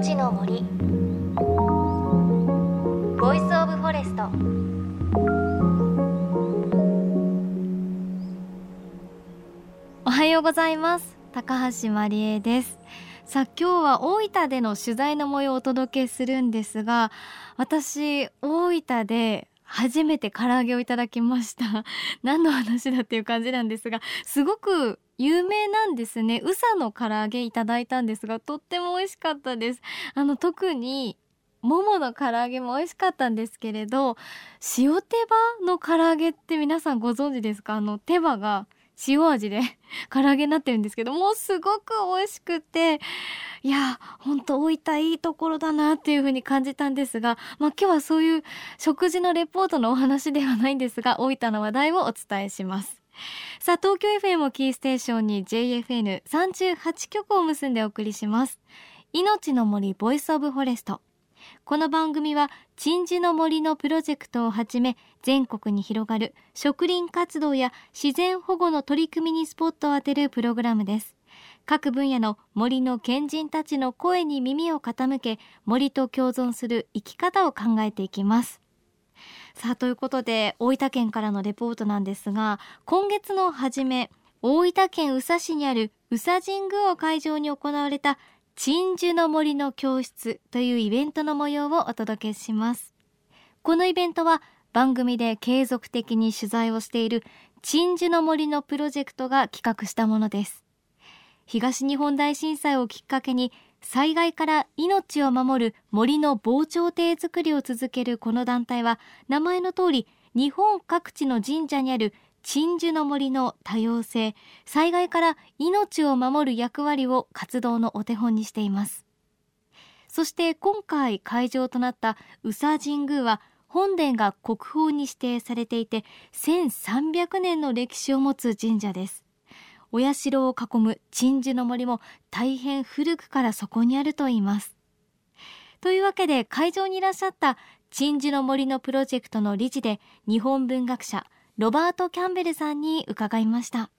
命の森。 Voice of Forest。おはようございます。高橋真理恵です。さあ今日は大分での取材の模様をお届けするんですが私大分で初めて唐揚げをいただきました。何の話だっていう感じなんですがすごく有名なんですね。宇佐の唐揚げいただいたんですがとっても美味しかったです。あの特にももの唐揚げも美味しかったんですけれど塩手羽の唐揚げって皆さんご存知ですか？あの手羽が塩味で 唐揚げになってるんですけどもうすごく美味しくていやほんと大分いいところだなっていう風に感じたんですが、まあ、今日はそういう食事のレポートのお話ではないんですが大分の話題をお伝えします。さあ東京 FM をキーステーションに JFN38 局を結んでお送りします。命の森 Voice of Forest。この番組は鎮守の森のプロジェクトをはじめ全国に広がる植林活動や自然保護の取り組みにスポットを当てるプログラムです。各分野の森の賢人たちの声に耳を傾け森と共存する生き方を考えていきます。さあということで大分県からのレポートなんですが今月の初め大分県宇佐市にある宇佐神宮を会場に行われた鎮守の森の教室というイベントの模様をお届けします。このイベントは番組で継続的に取材をしている鎮守の森のプロジェクトが企画したものです。東日本大震災をきっかけに災害から命を守る森の防潮堤づくりを続けるこの団体は名前の通り日本各地の神社にある鎮守の森の多様性災害から命を守る役割を活動のお手本にしています。そして今回会場となった宇佐神宮は本殿が国宝に指定されていて1300年の歴史を持つ神社です。お社を囲む鎮守の森も大変古くからそこにあるといいますというわけで会場にいらっしゃった鎮守の森のプロジェクトの理事で日本文学者ロバート・キャンベルさんに伺いました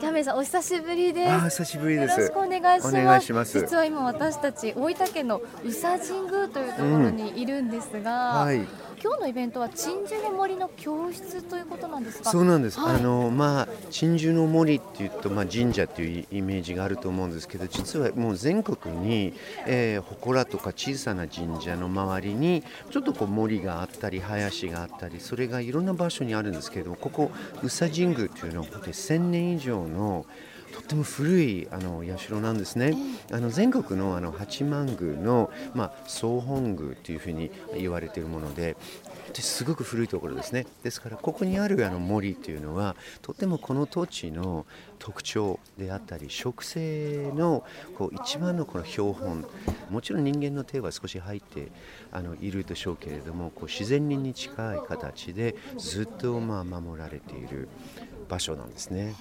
キャンベルさんお久しぶりです。久しぶりです。よろしくお願いします。お願いします実は今私たち大分県の宇佐神宮というところにいるんですが、うんはい、今日のイベントは鎮守の森の教室ということなんですか？そうなんです、はい、あのまあ鎮守の森っていうと、まあ、神社っていうイメージがあると思うんですけど実はもう全国に、えー、祠とか小さな神社の周りにちょっとこう森があったり林があったりそれがいろんな場所にあるんですけどここ宇佐神宮っていうのは本当に1000年以上のとっても古いあの社なんですね。あの全国のあの八幡宮の、まあ、総本宮というふうに言われているものですごく古いところですね。ですからここにあるあの森というのはとてもこの土地の特徴であったり植生のこう一番のこの標本もちろん人間の手は少し入ってあのいるでしょうけれどもこう自然に近い形でずっとまあ守られている場所なんですね。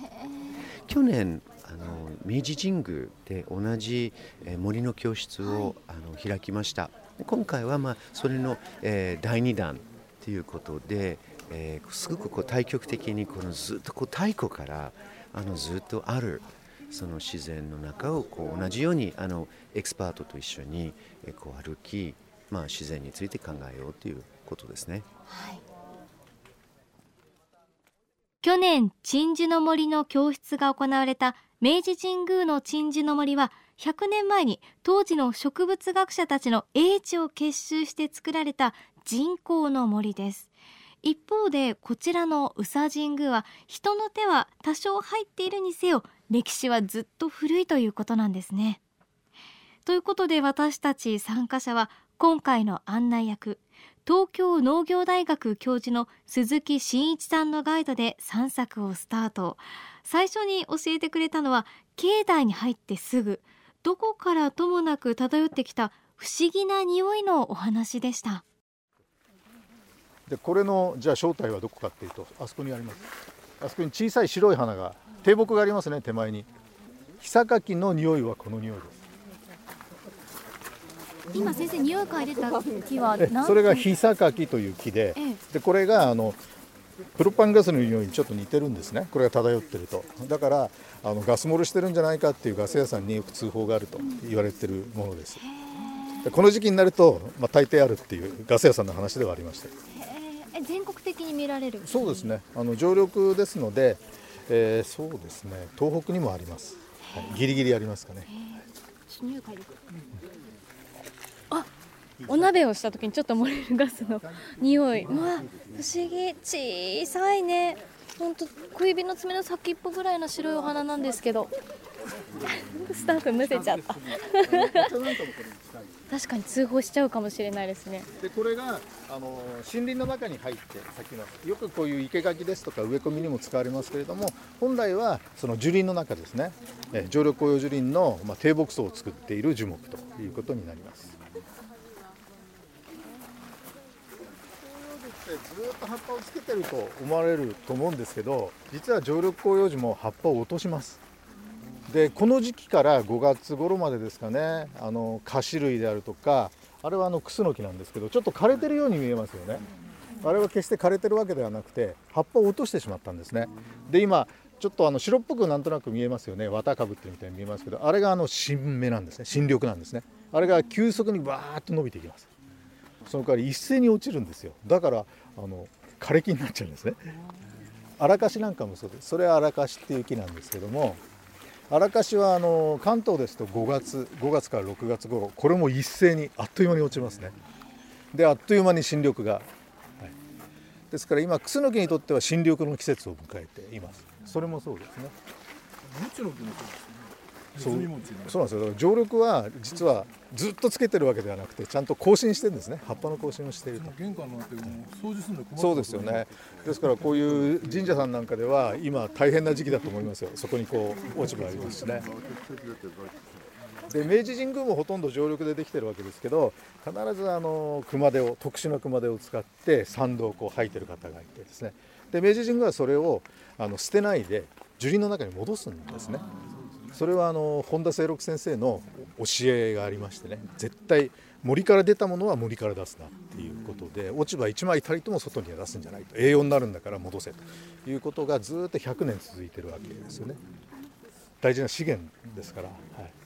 去年あの明治神宮で同じ森の教室を、あの開きました。今回は、まあ、それの、えー、第2弾ということで、えー、すごくこう対極的にこのずっとこう太古からあのずっとあるその自然の中をこう同じようにあのエキスパートと一緒にこう歩き、まあ、自然について考えようということですね。はい去年鎮守の森の教室が行われた明治神宮の鎮守の森は100年前に当時の植物学者たちの英知を結集して作られた人工の森です。一方でこちらの宇佐神宮は人の手は多少入っているにせよ歴史はずっと古いということなんですね。ということで私たち参加者は今回の案内役東京農業大学教授の鈴木真一さんのガイドで散策をスタート。最初に教えてくれたのは境内に入ってすぐどこからともなく漂ってきた不思議な匂いのお話でした。でこれのじゃあ正体はどこかっていうとあそこにあります。あそこに小さい白い花が低木がありますね手前に。ヒサカキの匂いはこの匂いです。今先生匂い嗅いでた木はそれがヒサカキという木で、でこれがあのプロパンガスの匂いにちょっと似てるんですね。これが漂ってると。だからあのガス漏れしてるんじゃないかっていうガス屋さんによく通報があると言われてるものです。でこの時期になると、まあ、大抵あるっていうガス屋さんの話ではありました。え。全国的に見られる？そうですね。あの常緑ですので、えー、そうですね。東北にもあります、はい、ギリギリありますかね、あお鍋をした時にちょっと漏れるガスの匂い。うわ、不思議、小さいね。本当小指の爪の先っぽぐらいの白いお花なんですけど。スタッフむせちゃった。確かに通報しちゃうかもしれないですね。でこれがあの森林の中に入って咲きます。よくこういう生垣ですとか植え込みにも使われますけれども、本来はその樹林の中ですね。え常緑紅葉樹林のまあ低木層を作っている樹木ということになります。ずっと葉っぱをつけてると思われると思うんですけど実は常緑広葉樹も葉っぱを落とします。でこの時期から5月頃までですかねあの菓子類であるとかあれはあのクスノキなんですけどちょっと枯れてるように見えますよね。あれは決して枯れてるわけではなくて葉っぱを落としてしまったんですね。で今ちょっとあの白っぽくなんとなく見えますよね。綿かぶってるみたいに見えますけどあれがあの新芽なんですね。新緑なんですね。あれが急速にバーッと伸びていきます。その代わり一斉に落ちるんですよ。だからあの枯れ木になっちゃうんですね。荒かしなんかもそうです。それは荒かしっていう木なんですけども荒かしはあの関東ですと5月5月から6月頃これも一斉にあっという間に落ちますね。であっという間に新緑が、はい、ですから今クスノキにとっては新緑の季節を迎えています。それもそうですね。そうそう。なんですよ。常緑は実はずっとつけてるわけではなくてちゃんと更新してるんですね。葉っぱの更新をしていると。玄関なんて掃除するのそうですよね。ですからこういう神社さんなんかでは今大変な時期だと思いますよ。そこにこう落ち葉ありますしね。で明治神宮もほとんど常緑でできてるわけですけど必ずあの熊手を特殊な熊手を使って参道をこう履いてる方がいてですね。で明治神宮はそれをあの捨てないで樹林の中に戻すんですね。それはあの本田清六先生の教えがありましてね絶対森から出たものは森から出すなっていうことで落ち葉1枚たりとも外には出すんじゃないと栄養になるんだから戻せということがずっと100年続いてるわけですよね。大事な資源ですから、はい。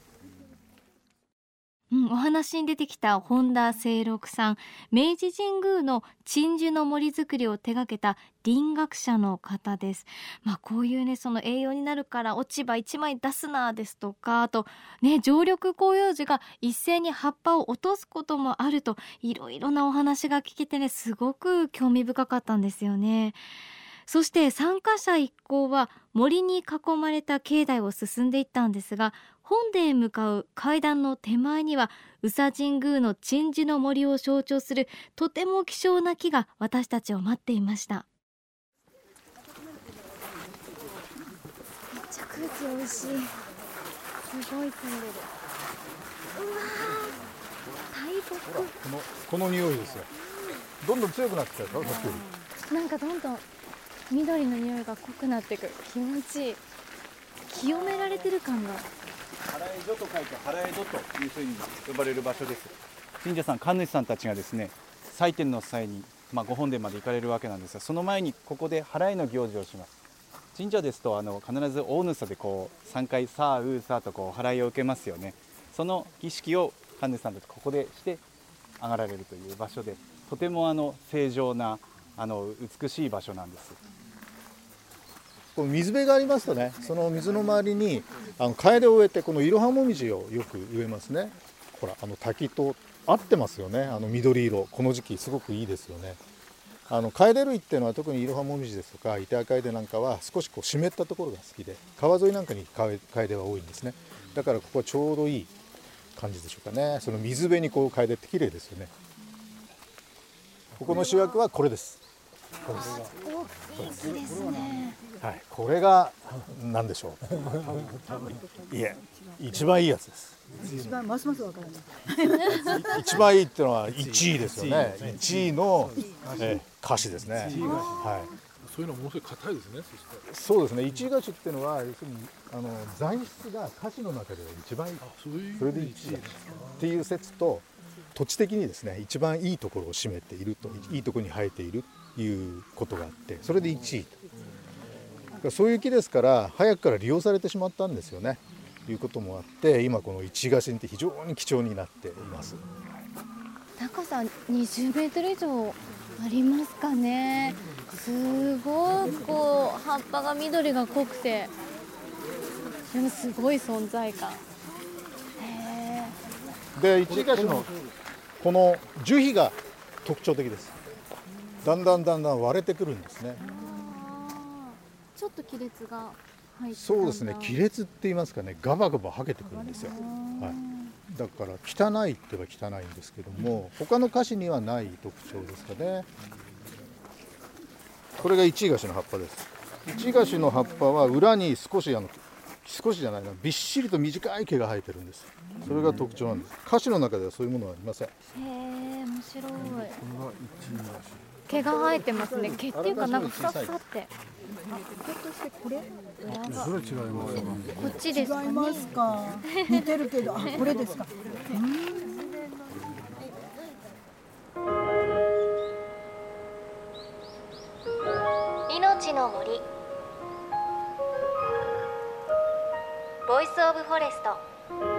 うん、お話に出てきた本田清六さん明治神宮の鎮守の森づくりを手掛けた林学者の方です。まあこういうねその栄養になるから落ち葉一枚出すなですとかあとね常緑広葉樹が一斉に葉っぱを落とすこともあるといろいろなお話が聞けてねすごく興味深かったんですよね。そして参加者一行は森に囲まれた境内を進んでいったんですが本殿へ向かう階段の手前には宇佐神宮の鎮守の森を象徴するとても希少な木が私たちを待っていました。めっちゃ空気美味しい。すごい澄んでる。うわ大木。このこの匂いですよ。どんどん強くなってきた。でしょさっきよりなんかどんどん緑の匂いが濃くなっていく気持ちいい。清められてる感が払い所と書いて払い所というふうに呼ばれる場所です。神社さん神主さんたちがですね祭典の際に、まあ、ご本殿まで行かれるわけなんですがその前にここで払いの行事をします。神社ですとあの必ず大主でこう3回さあうーさあとこう払いを受けますよね。その儀式を神主さんたちここでして上がられるという場所でとてもあの正常なあの美しい場所なんです。この水辺がありますとねその水の周りにあのカエデを植えてこのイロハモミジをよく植えますね。ほらあの滝と合ってますよね。あの緑色。この時期すごくいいですよね。あのカエデ類っていうのは特にイロハモミジですとかイテアカエデなんかは少しこう湿ったところが好きで川沿いなんかにカエデは多いんですね。だからここはちょうどいい感じでしょうかね。その水辺にこうカエデって綺麗ですよね。ここの主役はこれです。これです大きいですね。はい、これが何でしょう。いえ、一番いいやつです。一番ますますわからない。一番いいっていうのは一位ですよね。一位の、え歌詞ですね。はい。そういうのものすごい硬いですね。そうですね。一位歌詞っていうのは要するにあの材質が歌詞の中では一番いい。それで一位っていう説と。土地的にですね一番いいところを占めているといいところに生えているということがあってそれで1位とそういう木ですから早くから利用されてしまったんですよね。いうこともあって今この一ヶ神って非常に貴重になっています。高さ20メートル以上ありますかね。すごくこう葉っぱが緑が濃くて。でもすごい存在感。へで一ヶ神のこの樹皮が特徴的です。だんだんだんだん割れてくるんですねちょっと亀裂が入ってそうですね。亀裂って言いますかね。ガバガバ剥けてくるんですよ、はい、だから汚いって言えば汚いんですけども他の歌詞にはない特徴ですかね。これが一位菓子の葉っぱです。一位菓子の葉っぱは裏に少しあの少しじゃないな。びっしりと短い毛が生えてるんです。それが特徴なんです。歌詞の中ではそういうものはありません。へえ面白い毛が生えてますね。毛っていうかなんかふさふさって。これそれ違いますこっちですかね。違います。か似てるけど。あこれですか。命の森。 Voice of Forest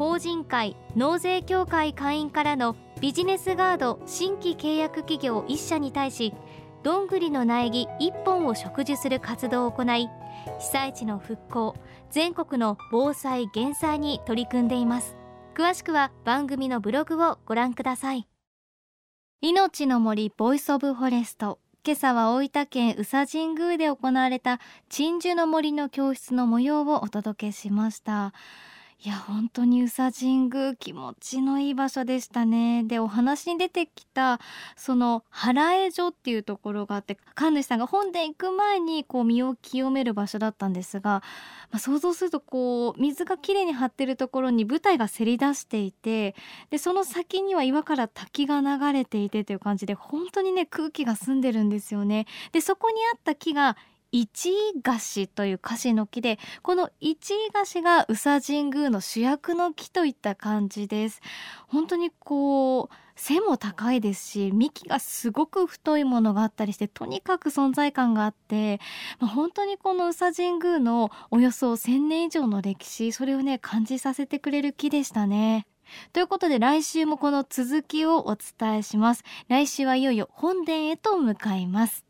法人会納税協会会員からのビジネスガード新規契約企業1社に対しどんぐりの苗木1本を植樹する活動を行い被災地の復興全国の防災減災に取り組んでいます。詳しくは番組のブログをご覧ください。命の森 Voice of Forest。今朝は大分県宇佐神宮で行われた鎮守の森の教室の模様をお届けしました。いや本当に宇佐神宮気持ちのいい場所でしたね。でお話に出てきたその払え所っていうところがあって神主さんが本殿行く前にこう身を清める場所だったんですが、まあ、想像するとこう水がきれいに張ってるところに舞台がせり出していてでその先には岩から滝が流れていてという感じで本当にね空気が澄んでるんですよね。でそこにあった木が一位菓子という菓子の木でこの一位菓子が宇佐神宮の主役の木といった感じです。本当にこう背も高いですし幹がすごく太いものがあったりしてとにかく存在感があって、まあ、本当にこの宇佐神宮のおよそ1000年以上の歴史それをね感じさせてくれる木でしたね。ということで来週もこの続きをお伝えします。来週はいよいよ本殿へと向かいます。